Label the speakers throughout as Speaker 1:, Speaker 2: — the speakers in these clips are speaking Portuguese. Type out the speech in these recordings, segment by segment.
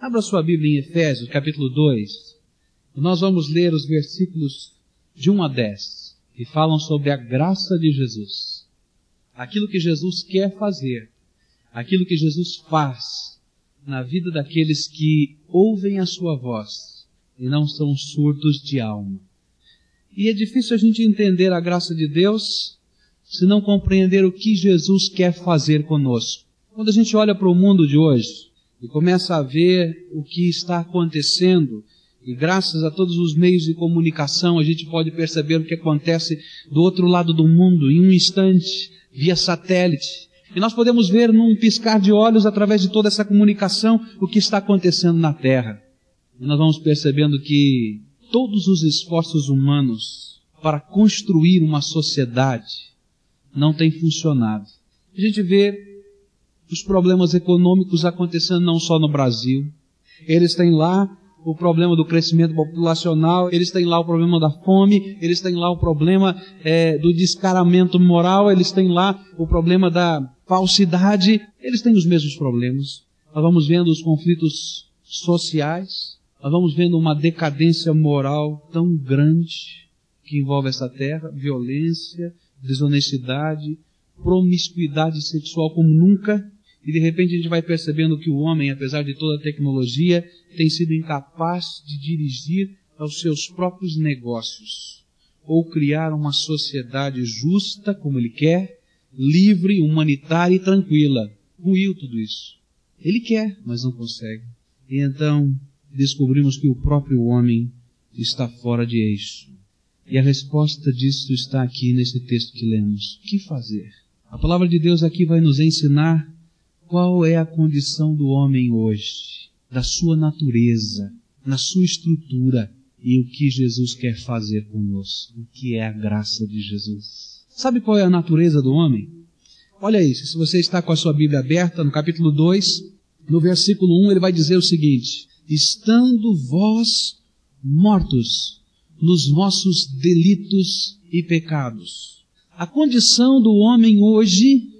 Speaker 1: Abra sua Bíblia em Efésios, capítulo 2. E nós vamos ler os versículos de 1 a 10, que falam sobre a graça de Jesus. Aquilo que Jesus quer fazer, aquilo que Jesus faz na vida daqueles que ouvem a sua voz e não são surdos de alma. E é difícil a gente entender a graça de Deus se não compreender o que Jesus quer fazer conosco. Quando a gente olha para o mundo de hoje e começa a ver o que está acontecendo, e graças a todos os meios de comunicação a gente pode perceber o que acontece do outro lado do mundo em um instante, via satélite. E nós podemos ver num piscar de olhos, através de toda essa comunicação, o que está acontecendo na Terra. E nós vamos percebendo que todos os esforços humanos para construir uma sociedade não têm funcionado. A gente vê os problemas econômicos acontecendo não só no Brasil. Eles têm lá o problema do crescimento populacional, eles têm lá o problema da fome, eles têm lá o problema é, do descaramento moral, eles têm lá o problema da falsidade, eles têm os mesmos problemas. Nós vamos vendo os conflitos sociais, nós vamos vendo uma decadência moral tão grande que envolve essa terra, violência, desonestidade, promiscuidade sexual como nunca, e de repente a gente vai percebendo que o homem, apesar de toda a tecnologia, tem sido incapaz de dirigir aos seus próprios negócios, ou criar uma sociedade justa, como ele quer, livre, humanitária e tranquila. Ruiu tudo isso. Ele quer, mas não consegue. E então descobrimos que o próprio homem está fora de eixo. E a resposta disso está aqui nesse texto que lemos. O que fazer? A palavra de Deus aqui vai nos ensinar qual é a condição do homem hoje, da sua natureza, na sua estrutura e o que Jesus quer fazer conosco, o que é a graça de Jesus. Sabe qual é a natureza do homem? Olha isso, se você está com a sua Bíblia aberta, no capítulo 2, no versículo 1, ele vai dizer o seguinte: Estando vós mortos nos vossos delitos e pecados. A condição do homem hoje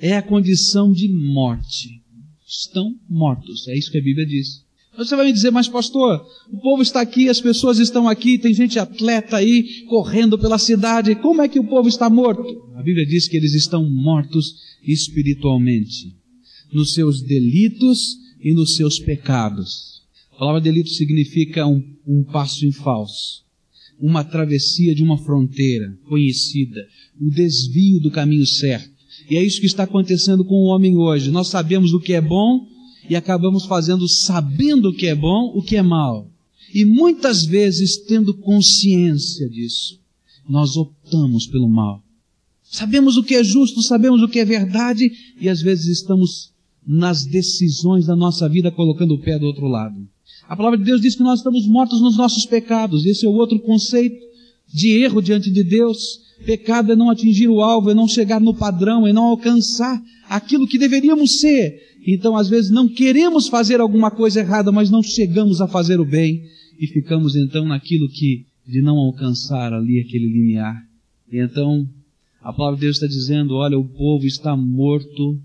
Speaker 1: é a condição de morte. Estão mortos. É isso que a Bíblia diz. Você vai me dizer, mas pastor, o povo está aqui, as pessoas estão aqui, tem gente atleta aí, correndo pela cidade, como é que o povo está morto? A Bíblia diz que eles estão mortos espiritualmente, nos seus delitos e nos seus pecados. A palavra delito significa um, um passo em falso, uma travessia de uma fronteira conhecida, o desvio do caminho certo. E é isso que está acontecendo com o homem hoje. Nós sabemos o que é bom e acabamos fazendo, sabendo o que é bom, o que é mal. E muitas vezes, tendo consciência disso, nós optamos pelo mal. Sabemos o que é justo, sabemos o que é verdade e às vezes estamos nas decisões da nossa vida colocando o pé do outro lado. A palavra de Deus diz que nós estamos mortos nos nossos pecados. Esse é o outro conceito de erro diante de Deus. Pecado é não atingir o alvo, é não chegar no padrão, é não alcançar aquilo que deveríamos ser. Então, às vezes, não queremos fazer alguma coisa errada, mas não chegamos a fazer o bem e ficamos então naquilo que de não alcançar ali aquele limiar. E então, a palavra de Deus está dizendo: olha, o povo está morto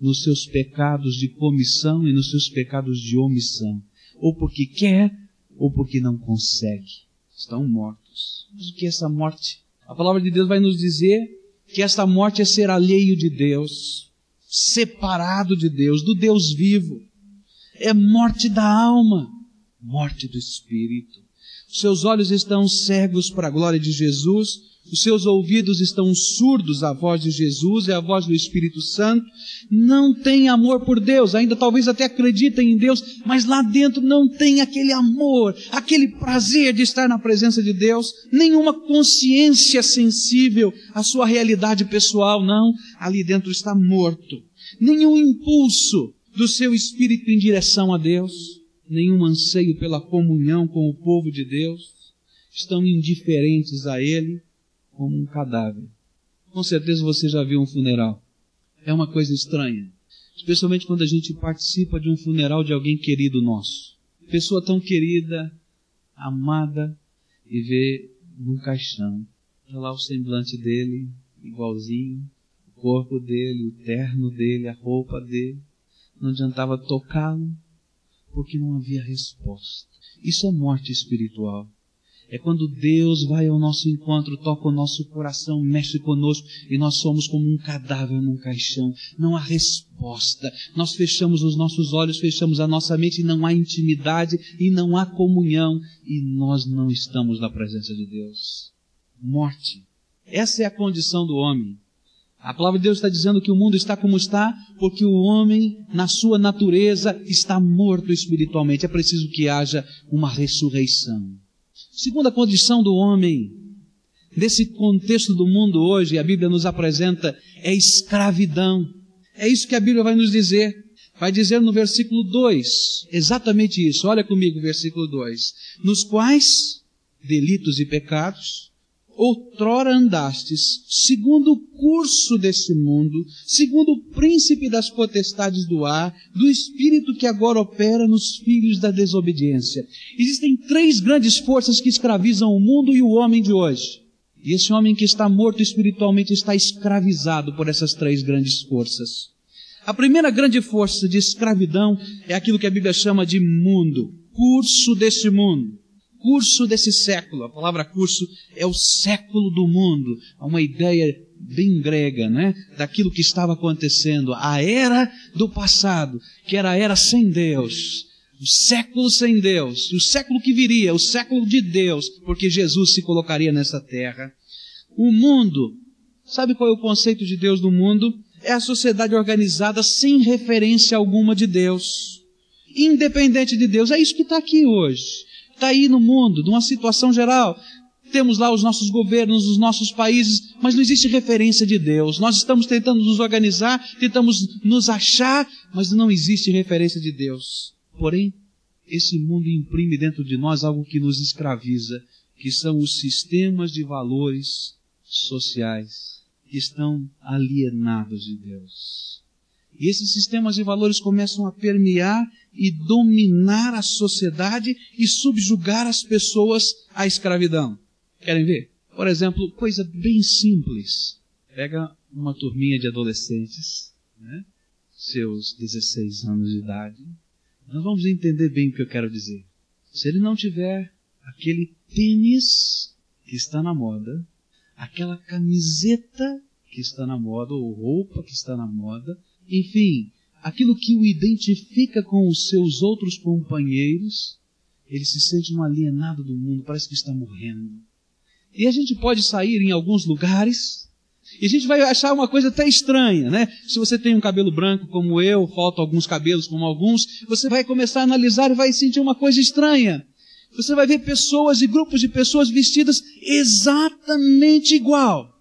Speaker 1: nos seus pecados de comissão e nos seus pecados de omissão, ou porque quer, ou porque não consegue. Estão mortos. Mas o que é essa morte? A palavra de Deus vai nos dizer que esta morte é ser alheio de Deus, separado de Deus, do Deus vivo. É morte da alma, morte do espírito. Seus olhos estão cegos para a glória de Jesus, os seus ouvidos estão surdos à voz de Jesus. E à voz do Espírito Santo, não tem amor por Deus, ainda talvez até acreditem em Deus, mas lá dentro não tem aquele amor, aquele prazer de estar na presença de Deus, nenhuma consciência sensível à sua realidade pessoal, não, ali dentro está morto. Nenhum impulso do seu espírito em direção a Deus, nenhum anseio pela comunhão com o povo de Deus, estão indiferentes a Ele, como um cadáver. Com certeza você já viu um funeral. É uma coisa estranha. Especialmente quando a gente participa de um funeral de alguém querido nosso. Pessoa tão querida, amada, e vê num caixão. Olha lá o semblante dele, igualzinho, o corpo dele, o terno dele, a roupa dele. Não adiantava tocá-lo, Porque não havia resposta. Isso é morte espiritual. É quando Deus vai ao nosso encontro, toca o nosso coração, mexe conosco e nós somos como um cadáver num caixão. Não há resposta. Nós fechamos os nossos olhos, fechamos a nossa mente e não há intimidade e não há comunhão e nós não estamos na presença de Deus. Morte. Essa é a condição do homem. A palavra de Deus está dizendo que o mundo está como está, porque o homem, na sua natureza, está morto espiritualmente. É preciso que haja uma ressurreição. Segunda condição do homem, nesse contexto do mundo hoje, a Bíblia nos apresenta, é escravidão. É isso que a Bíblia vai nos dizer. Vai dizer no versículo 2, exatamente isso. Olha comigo o versículo 2. Nos quais delitos e pecados outrora andastes, segundo o curso deste mundo, segundo o príncipe das potestades do ar, do espírito que agora opera nos filhos da desobediência. Existem três grandes forças que escravizam o mundo e o homem de hoje. E esse homem que está morto espiritualmente está escravizado por essas três grandes forças. A primeira grande força de escravidão é aquilo que a Bíblia chama de mundo, curso deste mundo curso desse século. A palavra curso é o século do mundo. É uma ideia bem grega, né? Daquilo que estava acontecendo. A era do passado, que era a era sem Deus. O século sem Deus. O século que viria, o século de Deus, porque Jesus se colocaria nessa terra. O mundo. Sabe qual é o conceito de Deus no mundo? É a sociedade organizada sem referência alguma de Deus. Independente de Deus. É isso que está aqui hoje está aí no mundo, numa situação geral. Temos lá os nossos governos, os nossos países, mas não existe referência de Deus. Nós estamos tentando nos organizar, tentamos nos achar, mas não existe referência de Deus. Porém, esse mundo imprime dentro de nós algo que nos escraviza, que são os sistemas de valores sociais que estão alienados de Deus. E esses sistemas de valores começam a permear e dominar a sociedade e subjugar as pessoas à escravidão. Querem ver? Por exemplo, coisa bem simples. Pega uma turminha de adolescentes, né? seus 16 anos de idade. Nós vamos entender bem o que eu quero dizer. Se ele não tiver aquele tênis que está na moda, aquela camiseta que está na moda, ou roupa que está na moda, enfim, aquilo que o identifica com os seus outros companheiros, ele se sente um alienado do mundo, parece que está morrendo. E a gente pode sair em alguns lugares e a gente vai achar uma coisa até estranha, né? Se você tem um cabelo branco como eu, faltam alguns cabelos como alguns, você vai começar a analisar e vai sentir uma coisa estranha. Você vai ver pessoas e grupos de pessoas vestidas exatamente igual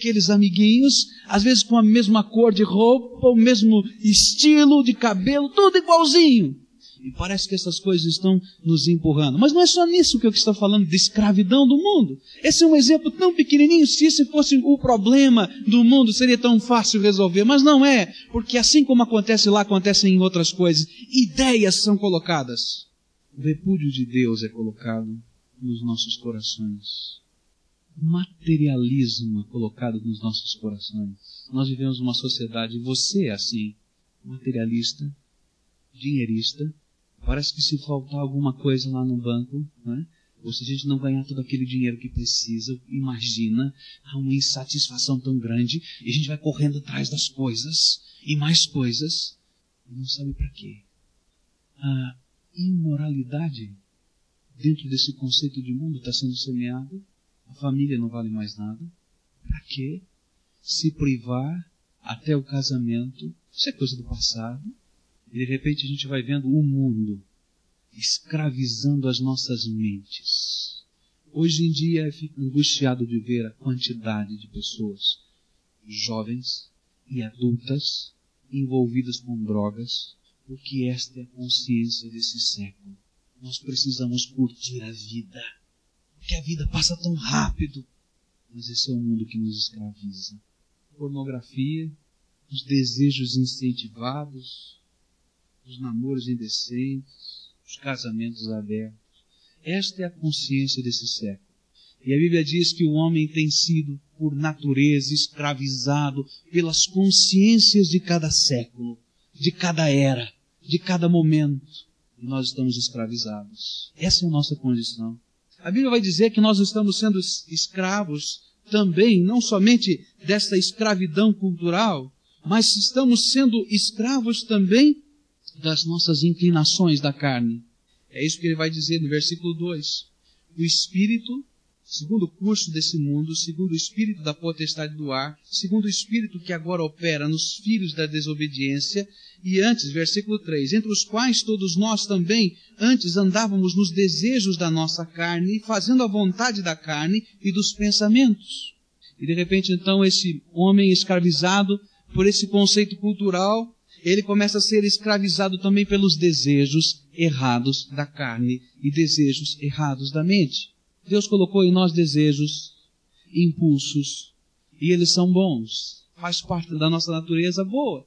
Speaker 1: aqueles amiguinhos, às vezes com a mesma cor de roupa, o mesmo estilo de cabelo, tudo igualzinho. E parece que essas coisas estão nos empurrando. Mas não é só nisso que eu estou falando, de escravidão do mundo. Esse é um exemplo tão pequenininho. Se esse fosse o problema do mundo, seria tão fácil resolver. Mas não é, porque assim como acontece lá, acontece em outras coisas. Ideias são colocadas. O repúdio de Deus é colocado nos nossos corações materialismo colocado nos nossos corações. Nós vivemos uma sociedade, você é assim, materialista, dinheirista. Parece que se faltar alguma coisa lá no banco, né? ou se a gente não ganhar todo aquele dinheiro que precisa, imagina, há uma insatisfação tão grande e a gente vai correndo atrás das coisas e mais coisas e não sabe para quê. A imoralidade dentro desse conceito de mundo está sendo semeada a família não vale mais nada. Para quê? Se privar até o casamento, isso é coisa do passado. E de repente a gente vai vendo o mundo escravizando as nossas mentes. Hoje em dia eu fico angustiado de ver a quantidade de pessoas jovens e adultas envolvidas com drogas, porque esta é a consciência desse século. Nós precisamos curtir a vida que a vida passa tão rápido. Mas esse é o mundo que nos escraviza. Pornografia, os desejos incentivados, os namoros indecentes, os casamentos abertos. Esta é a consciência desse século. E a Bíblia diz que o homem tem sido, por natureza, escravizado pelas consciências de cada século, de cada era, de cada momento. e nós estamos escravizados. Essa é a nossa condição. A Bíblia vai dizer que nós estamos sendo escravos também, não somente dessa escravidão cultural, mas estamos sendo escravos também das nossas inclinações da carne. É isso que ele vai dizer no versículo 2. O espírito segundo o curso desse mundo, segundo o espírito da potestade do ar, segundo o espírito que agora opera nos filhos da desobediência, e antes, versículo 3, entre os quais todos nós também antes andávamos nos desejos da nossa carne, fazendo a vontade da carne e dos pensamentos. E de repente então esse homem escravizado por esse conceito cultural, ele começa a ser escravizado também pelos desejos errados da carne e desejos errados da mente. Deus colocou em nós desejos, impulsos, e eles são bons. Faz parte da nossa natureza boa.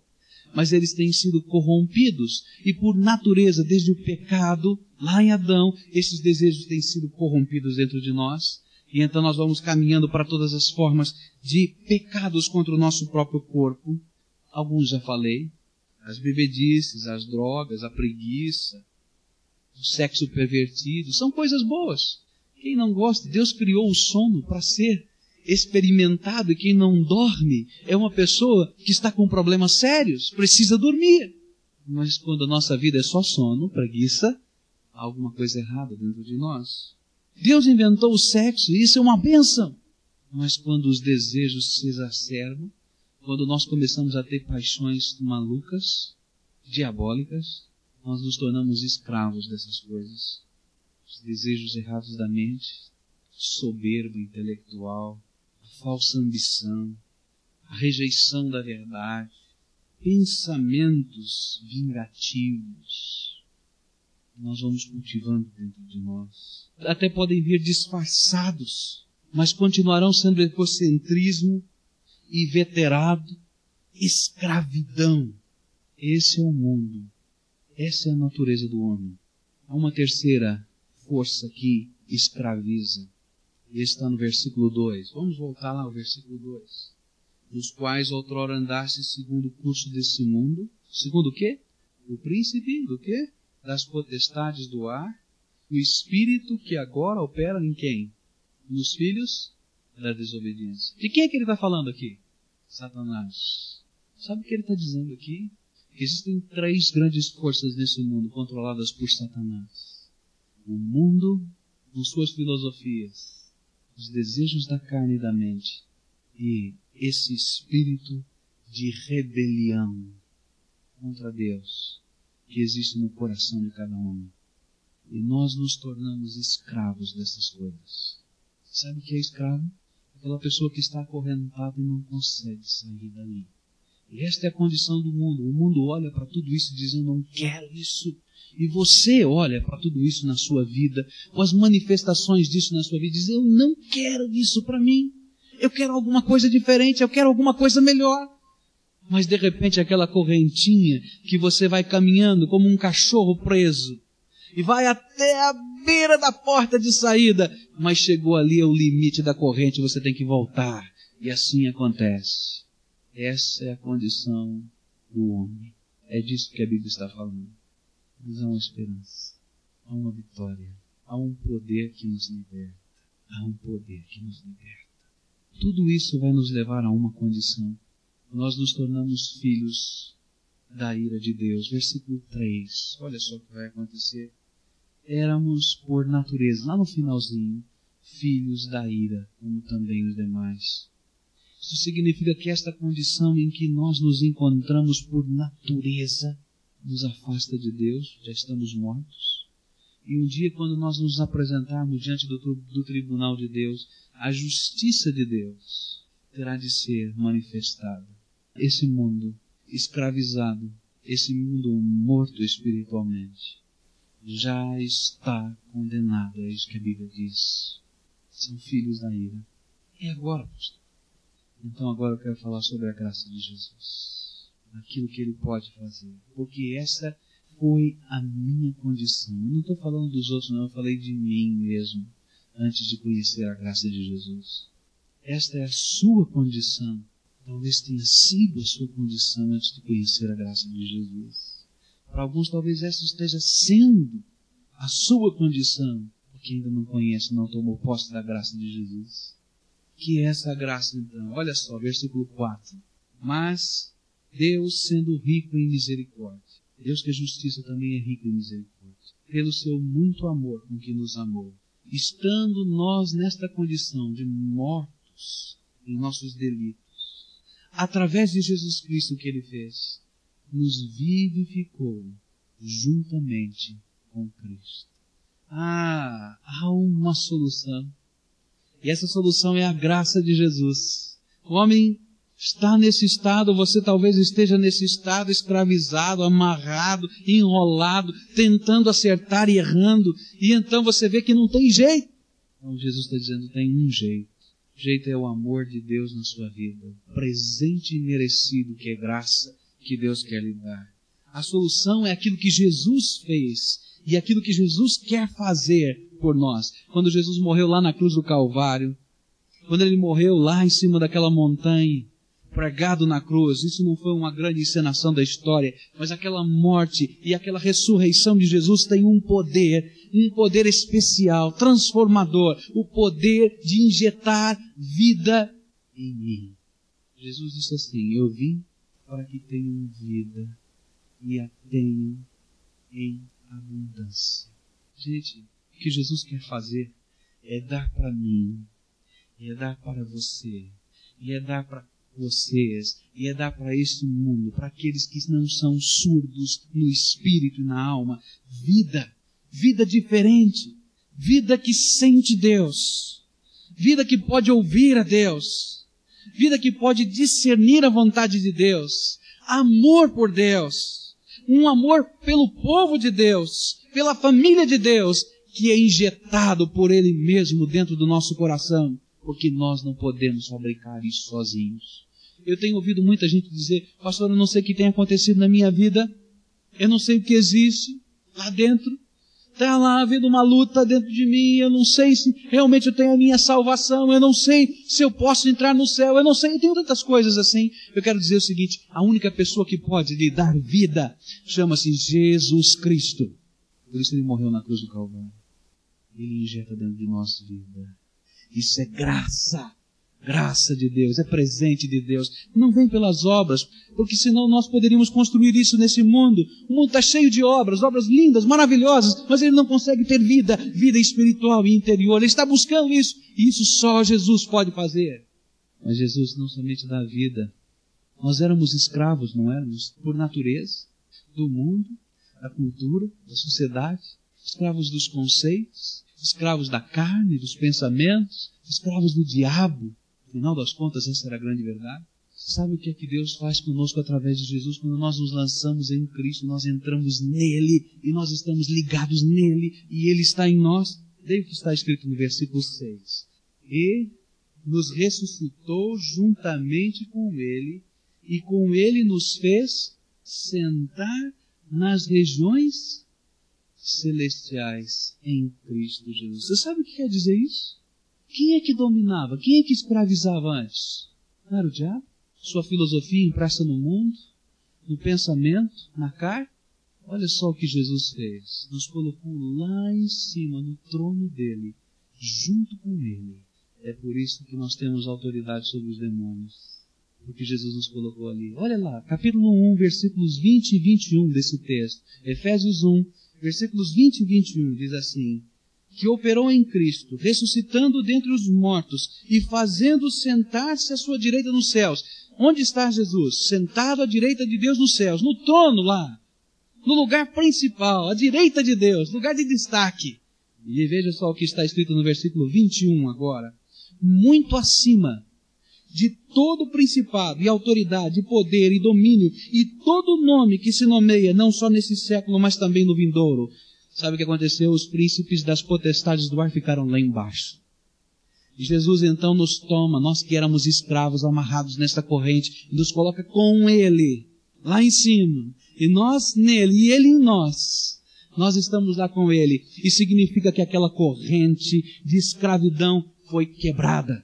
Speaker 1: Mas eles têm sido corrompidos. E por natureza, desde o pecado, lá em Adão, esses desejos têm sido corrompidos dentro de nós. E então nós vamos caminhando para todas as formas de pecados contra o nosso próprio corpo. Alguns já falei. As bebedices, as drogas, a preguiça, o sexo pervertido, são coisas boas. Quem não gosta, Deus criou o sono para ser experimentado e quem não dorme é uma pessoa que está com problemas sérios, precisa dormir. Mas quando a nossa vida é só sono, preguiça, há alguma coisa errada dentro de nós. Deus inventou o sexo e isso é uma benção. Mas quando os desejos se exacerbam, quando nós começamos a ter paixões malucas, diabólicas, nós nos tornamos escravos dessas coisas os desejos errados da mente, soberba intelectual, a falsa ambição, a rejeição da verdade, pensamentos vingativos. Nós vamos cultivando dentro de nós. Até podem vir disfarçados, mas continuarão sendo egocentrismo, inveterado, escravidão. Esse é o mundo. Essa é a natureza do homem. Há uma terceira força que escraviza. E está no versículo 2. Vamos voltar lá ao versículo 2. Nos quais outrora andaste segundo o curso desse mundo. Segundo o quê? O príncipe do quê? Das potestades do ar. O espírito que agora opera em quem? Nos filhos da desobediência. De quem é que ele está falando aqui? Satanás. Sabe o que ele está dizendo aqui? Existem três grandes forças nesse mundo controladas por Satanás o mundo com suas filosofias, os desejos da carne e da mente e esse espírito de rebelião contra Deus que existe no coração de cada homem. E nós nos tornamos escravos dessas coisas. Sabe o que é escravo? Aquela pessoa que está acorrentada e não consegue sair dali. E esta é a condição do mundo. O mundo olha para tudo isso diz: Eu não quero isso. E você olha para tudo isso na sua vida, com as manifestações disso na sua vida, e diz: Eu não quero isso para mim. Eu quero alguma coisa diferente, eu quero alguma coisa melhor. Mas de repente aquela correntinha que você vai caminhando como um cachorro preso e vai até a beira da porta de saída, mas chegou ali ao limite da corrente, você tem que voltar. E assim acontece. Essa é a condição do homem. É disso que a Bíblia está falando mas há uma esperança, há uma vitória, há um poder que nos liberta, há um poder que nos liberta. Tudo isso vai nos levar a uma condição. Nós nos tornamos filhos da ira de Deus. Versículo 3. Olha só o que vai acontecer. Éramos, por natureza, lá no finalzinho, filhos da ira, como também os demais. Isso significa que esta condição em que nós nos encontramos por natureza nos afasta de Deus, já estamos mortos. E um dia, quando nós nos apresentarmos diante do, do tribunal de Deus, a justiça de Deus terá de ser manifestada. Esse mundo escravizado, esse mundo morto espiritualmente, já está condenado, é isso que a Bíblia diz. São filhos da ira. E agora, pastor? Então agora eu quero falar sobre a graça de Jesus aquilo que Ele pode fazer. Porque essa foi a minha condição. Eu não estou falando dos outros, não, eu falei de mim mesmo, antes de conhecer a graça de Jesus. Esta é a sua condição. Talvez tenha sido a sua condição antes de conhecer a graça de Jesus. Para alguns, talvez essa esteja sendo a sua condição, porque ainda não conhece, não tomou posse da graça de Jesus. Que é essa graça, então? Olha só, versículo 4. Mas Deus, sendo rico em misericórdia, Deus que é justiça também é rico em misericórdia, pelo seu muito amor com que nos amou, estando nós nesta condição de mortos em nossos delitos, através de Jesus Cristo que ele fez, nos vivificou juntamente com Cristo. Ah, há uma solução. E essa solução é a graça de Jesus. O homem está nesse estado, você talvez esteja nesse estado escravizado, amarrado, enrolado, tentando acertar e errando, e então você vê que não tem jeito. Então Jesus está dizendo: tem um jeito. O jeito é o amor de Deus na sua vida, o presente imerecido que é graça que Deus quer lhe dar. A solução é aquilo que Jesus fez e aquilo que Jesus quer fazer por nós. Quando Jesus morreu lá na cruz do Calvário, quando ele morreu lá em cima daquela montanha, pregado na cruz, isso não foi uma grande encenação da história, mas aquela morte e aquela ressurreição de Jesus tem um poder, um poder especial, transformador, o poder de injetar vida em mim. Jesus disse assim: Eu vim para que tenham vida e a tenham em abundância. Gente, o que Jesus quer fazer é dar para mim, é dar para você, e é dar para vocês, e é dar para este mundo, para aqueles que não são surdos no espírito e na alma, vida, vida diferente, vida que sente Deus, vida que pode ouvir a Deus, vida que pode discernir a vontade de Deus, amor por Deus, um amor pelo povo de Deus, pela família de Deus, que é injetado por Ele mesmo dentro do nosso coração, porque nós não podemos fabricar isso sozinhos. Eu tenho ouvido muita gente dizer, pastor, eu não sei o que tem acontecido na minha vida, eu não sei o que existe lá dentro, Está lá havendo uma luta dentro de mim, eu não sei se realmente eu tenho a minha salvação, eu não sei se eu posso entrar no céu, eu não sei, eu tenho tantas coisas assim. Eu quero dizer o seguinte, a única pessoa que pode lhe dar vida chama-se Jesus Cristo. Por isso ele morreu na cruz do Calvário. Ele injeta dentro de nós vida. Isso é graça graça de Deus, é presente de Deus. Não vem pelas obras, porque senão nós poderíamos construir isso nesse mundo. O mundo está cheio de obras, obras lindas, maravilhosas, mas ele não consegue ter vida, vida espiritual e interior. Ele está buscando isso, e isso só Jesus pode fazer. Mas Jesus não somente dá vida. Nós éramos escravos, não éramos? Por natureza, do mundo, da cultura, da sociedade, escravos dos conceitos, escravos da carne, dos pensamentos, escravos do diabo, Afinal das contas, essa era a grande verdade. Sabe o que é que Deus faz conosco através de Jesus? Quando nós nos lançamos em Cristo, nós entramos nele e nós estamos ligados nele e ele está em nós. Leia o que está escrito no versículo 6. E nos ressuscitou juntamente com ele e com ele nos fez sentar nas regiões celestiais em Cristo Jesus. Você sabe o que quer dizer isso? Quem é que dominava? Quem é que escravizava antes? Não era o diabo? Sua filosofia impressa no mundo, no pensamento, na carne? Olha só o que Jesus fez. Nos colocou lá em cima, no trono dele, junto com ele. É por isso que nós temos autoridade sobre os demônios. Porque Jesus nos colocou ali. Olha lá, capítulo 1, versículos 20 e 21 desse texto. Efésios 1, versículos 20 e 21 diz assim: que operou em Cristo, ressuscitando dentre os mortos e fazendo sentar-se à sua direita nos céus. Onde está Jesus? Sentado à direita de Deus nos céus, no trono lá, no lugar principal, à direita de Deus, lugar de destaque. E veja só o que está escrito no versículo 21 agora. Muito acima de todo principado e autoridade, e poder e domínio e todo nome que se nomeia, não só nesse século, mas também no vindouro Sabe o que aconteceu? Os príncipes das potestades do ar ficaram lá embaixo. Jesus então nos toma, nós que éramos escravos amarrados nesta corrente, e nos coloca com Ele, lá em cima. E nós nele, e Ele em nós. Nós estamos lá com Ele. E significa que aquela corrente de escravidão foi quebrada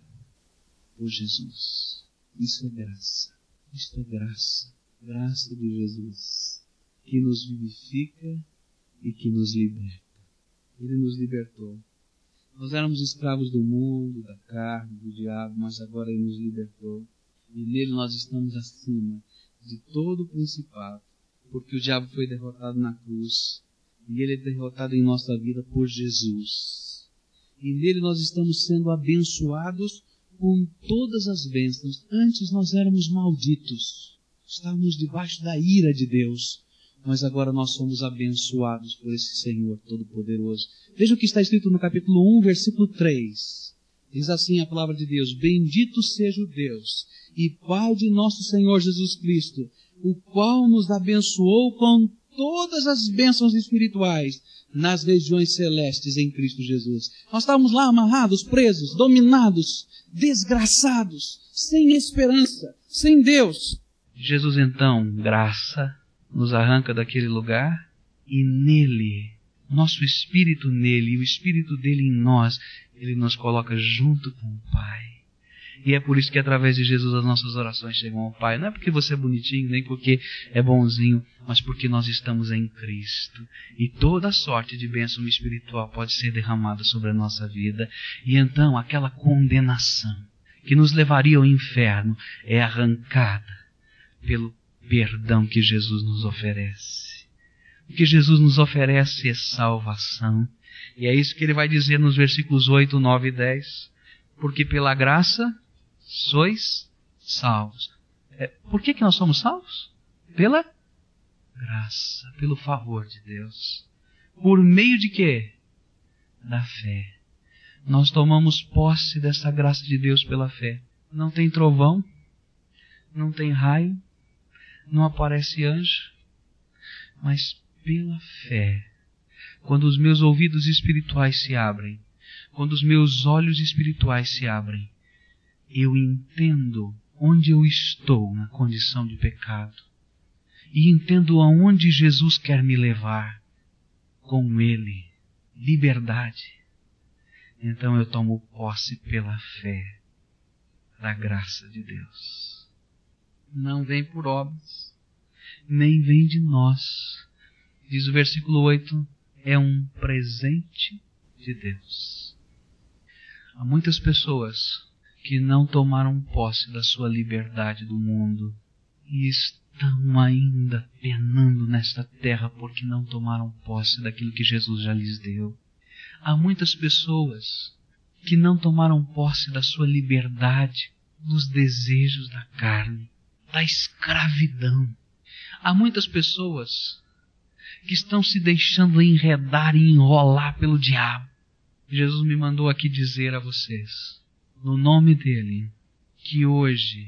Speaker 1: por Jesus. Isso é graça. Isso é graça. Graça de Jesus. que nos vivifica e que nos liberta. Ele nos libertou. Nós éramos escravos do mundo, da carne, do diabo, mas agora Ele nos libertou. E nele nós estamos acima de todo o principado, porque o diabo foi derrotado na cruz e ele é derrotado em nossa vida por Jesus. E nele nós estamos sendo abençoados com todas as bênçãos. Antes nós éramos malditos, estávamos debaixo da ira de Deus, mas agora nós somos abençoados por esse Senhor Todo-Poderoso. Veja o que está escrito no capítulo 1, versículo 3. Diz assim a palavra de Deus: Bendito seja o Deus e Pai de nosso Senhor Jesus Cristo, o qual nos abençoou com todas as bênçãos espirituais nas regiões celestes em Cristo Jesus. Nós estávamos lá amarrados, presos, dominados, desgraçados, sem esperança, sem Deus. Jesus então, graça, nos arranca daquele lugar e nele, nosso espírito nele e o espírito dele em nós, ele nos coloca junto com o Pai. E é por isso que através de Jesus as nossas orações chegam ao Pai. Não é porque você é bonitinho, nem porque é bonzinho, mas porque nós estamos em Cristo. E toda sorte de bênção espiritual pode ser derramada sobre a nossa vida. E então aquela condenação que nos levaria ao inferno é arrancada pelo perdão que Jesus nos oferece. O que Jesus nos oferece é salvação. E é isso que ele vai dizer nos versículos 8, 9 e 10. Porque pela graça sois salvos. É, por que, que nós somos salvos? Pela graça, pelo favor de Deus. Por meio de quê? Da fé. Nós tomamos posse dessa graça de Deus pela fé. Não tem trovão, não tem raio, não aparece anjo, mas pela fé. Quando os meus ouvidos espirituais se abrem, quando os meus olhos espirituais se abrem, eu entendo onde eu estou na condição de pecado e entendo aonde Jesus quer me levar com Ele, liberdade. Então eu tomo posse pela fé da graça de Deus. Não vem por obras, nem vem de nós. Diz o versículo 8: é um presente de Deus. Há muitas pessoas que não tomaram posse da sua liberdade do mundo e estão ainda penando nesta terra porque não tomaram posse daquilo que Jesus já lhes deu. Há muitas pessoas que não tomaram posse da sua liberdade dos desejos da carne, da escravidão. Há muitas pessoas que estão se deixando enredar e enrolar pelo diabo. Jesus me mandou aqui dizer a vocês no nome dele, que hoje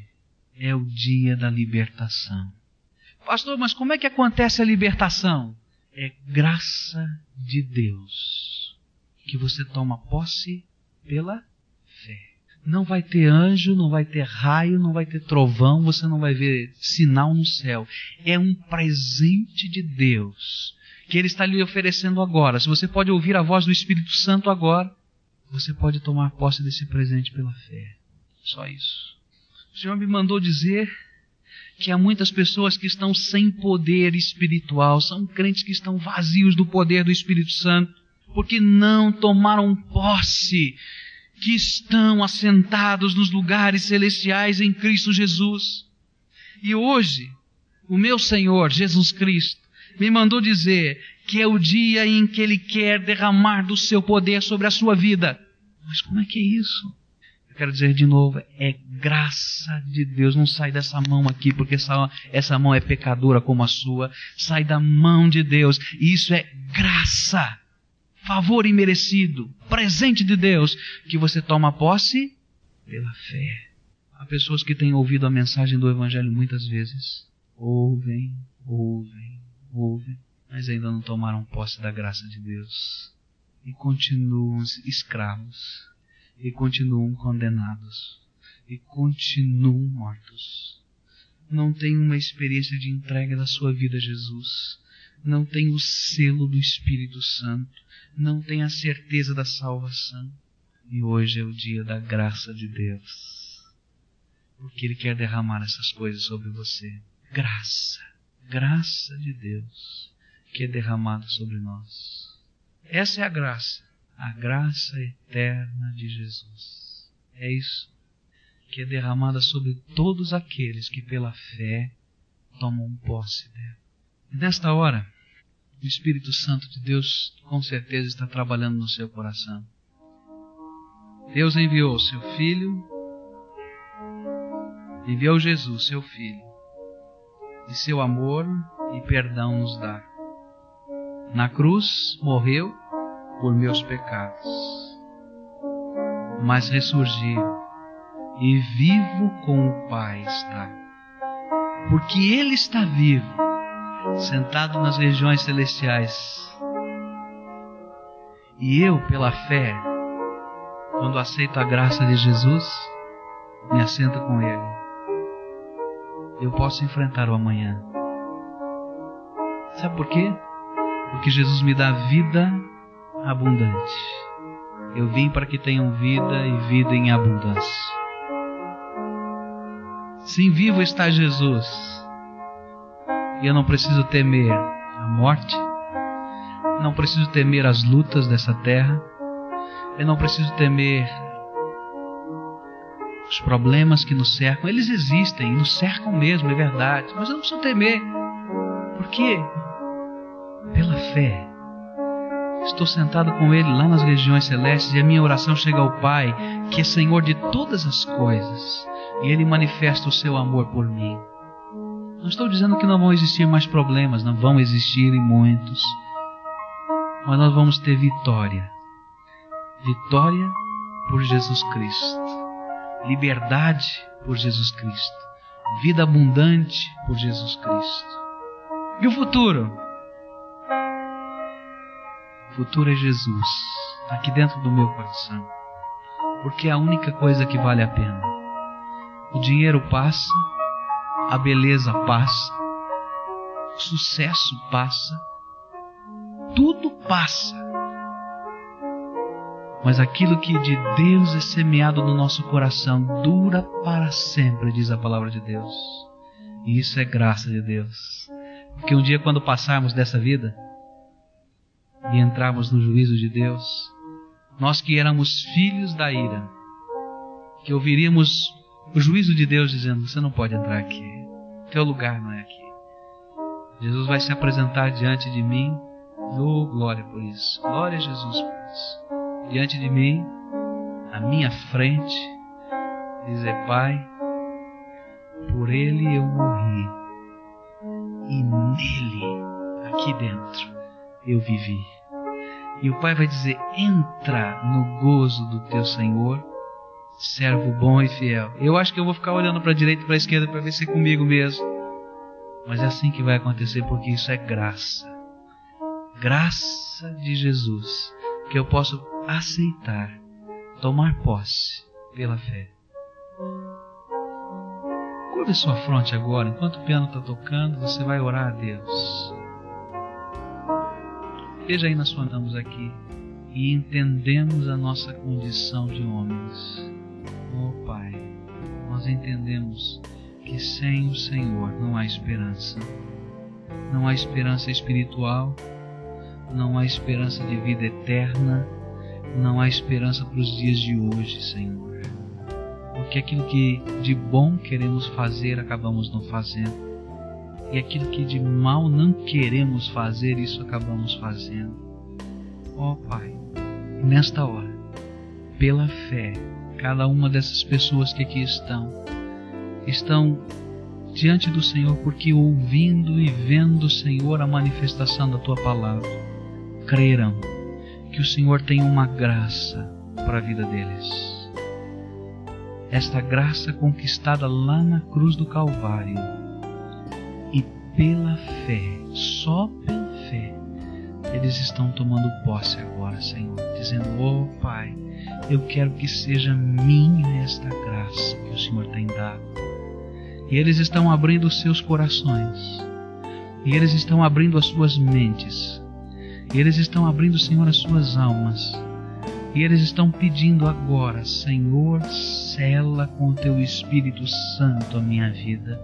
Speaker 1: é o dia da libertação. Pastor, mas como é que acontece a libertação? É graça de Deus que você toma posse pela fé. Não vai ter anjo, não vai ter raio, não vai ter trovão, você não vai ver sinal no céu. É um presente de Deus que Ele está lhe oferecendo agora. Se você pode ouvir a voz do Espírito Santo agora, você pode tomar posse desse presente pela fé. Só isso. O Senhor me mandou dizer que há muitas pessoas que estão sem poder espiritual, são crentes que estão vazios do poder do Espírito Santo, porque não tomaram posse, que estão assentados nos lugares celestiais em Cristo Jesus. E hoje, o meu Senhor Jesus Cristo me mandou dizer que é o dia em que Ele quer derramar do seu poder sobre a sua vida. Mas como é que é isso? Eu quero dizer de novo, é graça de Deus. Não sai dessa mão aqui, porque essa, essa mão é pecadora como a sua. Sai da mão de Deus. E isso é graça. Favor imerecido. Presente de Deus. Que você toma posse pela fé. Há pessoas que têm ouvido a mensagem do Evangelho muitas vezes. Ouvem, ouvem, ouvem mas ainda não tomaram posse da graça de Deus. E continuam escravos. E continuam condenados. E continuam mortos. Não têm uma experiência de entrega da sua vida a Jesus, não têm o selo do Espírito Santo, não têm a certeza da salvação. E hoje é o dia da graça de Deus, porque Ele quer derramar essas coisas sobre você. Graça Graça de Deus que é derramada sobre nós. Essa é a graça, a graça eterna de Jesus. É isso que é derramada sobre todos aqueles que pela fé tomam posse dela. E nesta hora, o Espírito Santo de Deus com certeza está trabalhando no seu coração. Deus enviou seu Filho, enviou Jesus, seu Filho, de seu amor e perdão nos dá. Na cruz morreu por meus pecados, mas ressurgiu e vivo com o Pai está. Porque Ele está vivo, sentado nas regiões celestiais. E eu, pela fé, quando aceito a graça de Jesus, me assento com Ele. Eu posso enfrentar o amanhã. Sabe por quê? Porque Jesus me dá vida abundante. Eu vim para que tenham vida e vida em abundância. Sim, vivo está Jesus. E eu não preciso temer a morte, não preciso temer as lutas dessa terra, eu não preciso temer os problemas que nos cercam. Eles existem e nos cercam mesmo, é verdade, mas eu não preciso temer. Por quê? Pela fé. Estou sentado com Ele lá nas regiões celestes e a minha oração chega ao Pai, que é Senhor de todas as coisas e Ele manifesta o seu amor por mim. Não estou dizendo que não vão existir mais problemas, não vão existir muitos, mas nós vamos ter vitória. Vitória por Jesus Cristo, liberdade por Jesus Cristo, vida abundante por Jesus Cristo. E o futuro? O futuro é Jesus, aqui dentro do meu coração, porque é a única coisa que vale a pena. O dinheiro passa, a beleza passa, o sucesso passa, tudo passa. Mas aquilo que de Deus é semeado no nosso coração dura para sempre, diz a palavra de Deus. E isso é graça de Deus. Porque um dia, quando passarmos dessa vida e entrarmos no juízo de Deus, nós que éramos filhos da ira, que ouviríamos o juízo de Deus dizendo: Você não pode entrar aqui, teu lugar não é aqui. Jesus vai se apresentar diante de mim, oh glória por isso, glória a Jesus por isso. Diante de mim, à minha frente, dizer: Pai, por ele eu morri, e nele, aqui dentro, eu vivi. E o Pai vai dizer: Entra no gozo do teu Senhor servo bom e fiel. Eu acho que eu vou ficar olhando para a direita e para a esquerda para ver se é comigo mesmo. Mas é assim que vai acontecer porque isso é graça. Graça de Jesus que eu posso aceitar, tomar posse pela fé. Curve sua fronte agora, enquanto o piano está tocando, você vai orar a Deus. Veja aí nós falamos aqui e entendemos a nossa condição de homens. Oh Pai, nós entendemos que sem o Senhor não há esperança. Não há esperança espiritual, não há esperança de vida eterna, não há esperança para os dias de hoje, Senhor. Porque aquilo que de bom queremos fazer, acabamos não fazendo. E aquilo que de mal não queremos fazer, isso acabamos fazendo. Ó oh, Pai, nesta hora, pela fé, cada uma dessas pessoas que aqui estão, estão diante do Senhor porque ouvindo e vendo, Senhor, a manifestação da tua palavra, creram que o Senhor tem uma graça para a vida deles. Esta graça conquistada lá na cruz do Calvário e pela fé, só pela fé, eles estão tomando posse agora, Senhor, dizendo: Oh Pai, eu quero que seja minha esta graça que o Senhor tem dado. E eles estão abrindo os seus corações, e eles estão abrindo as suas mentes, e eles estão abrindo, Senhor, as suas almas, e eles estão pedindo agora, Senhor, cela com o teu Espírito Santo a minha vida.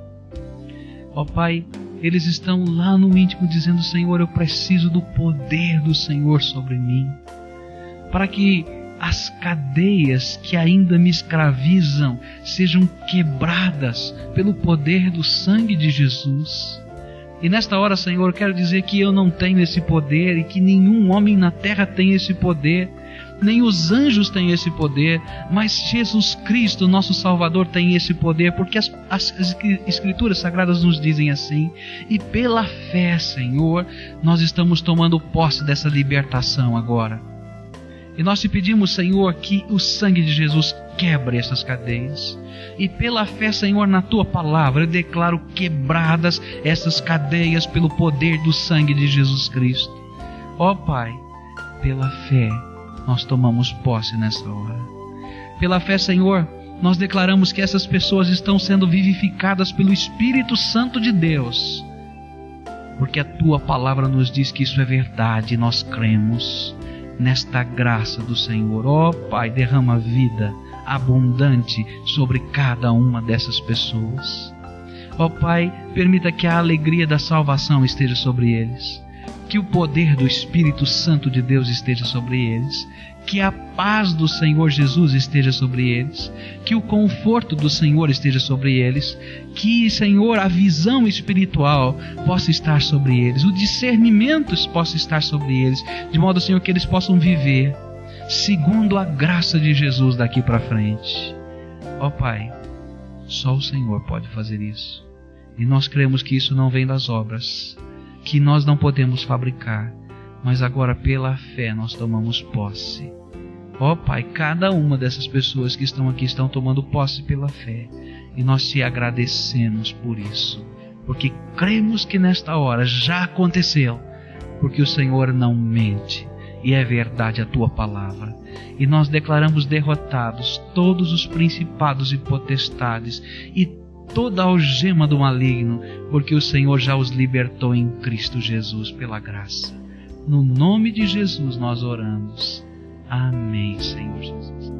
Speaker 1: Ó Pai, eles estão lá no íntimo dizendo: Senhor, eu preciso do poder do Senhor sobre mim, para que as cadeias que ainda me escravizam sejam quebradas pelo poder do sangue de Jesus. E nesta hora, Senhor, quero dizer que eu não tenho esse poder e que nenhum homem na terra tem esse poder, nem os anjos têm esse poder, mas Jesus Cristo, nosso Salvador, tem esse poder, porque as, as Escrituras Sagradas nos dizem assim. E pela fé, Senhor, nós estamos tomando posse dessa libertação agora. E nós te pedimos, Senhor, que o sangue de Jesus quebre essas cadeias. E pela fé, Senhor, na tua palavra, eu declaro quebradas essas cadeias pelo poder do sangue de Jesus Cristo. Ó oh, Pai, pela fé, nós tomamos posse nessa hora. Pela fé, Senhor, nós declaramos que essas pessoas estão sendo vivificadas pelo Espírito Santo de Deus. Porque a tua palavra nos diz que isso é verdade e nós cremos nesta graça do Senhor. Ó oh, Pai, derrama vida abundante sobre cada uma dessas pessoas. Ó oh, Pai, permita que a alegria da salvação esteja sobre eles, que o poder do Espírito Santo de Deus esteja sobre eles, que a paz do Senhor Jesus esteja sobre eles, que o conforto do Senhor esteja sobre eles, que, Senhor, a visão espiritual possa estar sobre eles, o discernimento possa estar sobre eles, de modo, Senhor, que eles possam viver segundo a graça de Jesus daqui para frente. Ó oh, Pai, só o Senhor pode fazer isso. E nós cremos que isso não vem das obras, que nós não podemos fabricar, mas agora pela fé nós tomamos posse Ó oh, Pai, cada uma dessas pessoas que estão aqui estão tomando posse pela fé e nós te agradecemos por isso, porque cremos que nesta hora já aconteceu, porque o Senhor não mente e é verdade a tua palavra. E nós declaramos derrotados todos os principados e potestades e toda a algema do maligno, porque o Senhor já os libertou em Cristo Jesus pela graça. No nome de Jesus nós oramos. Amém, Senhor Jesus.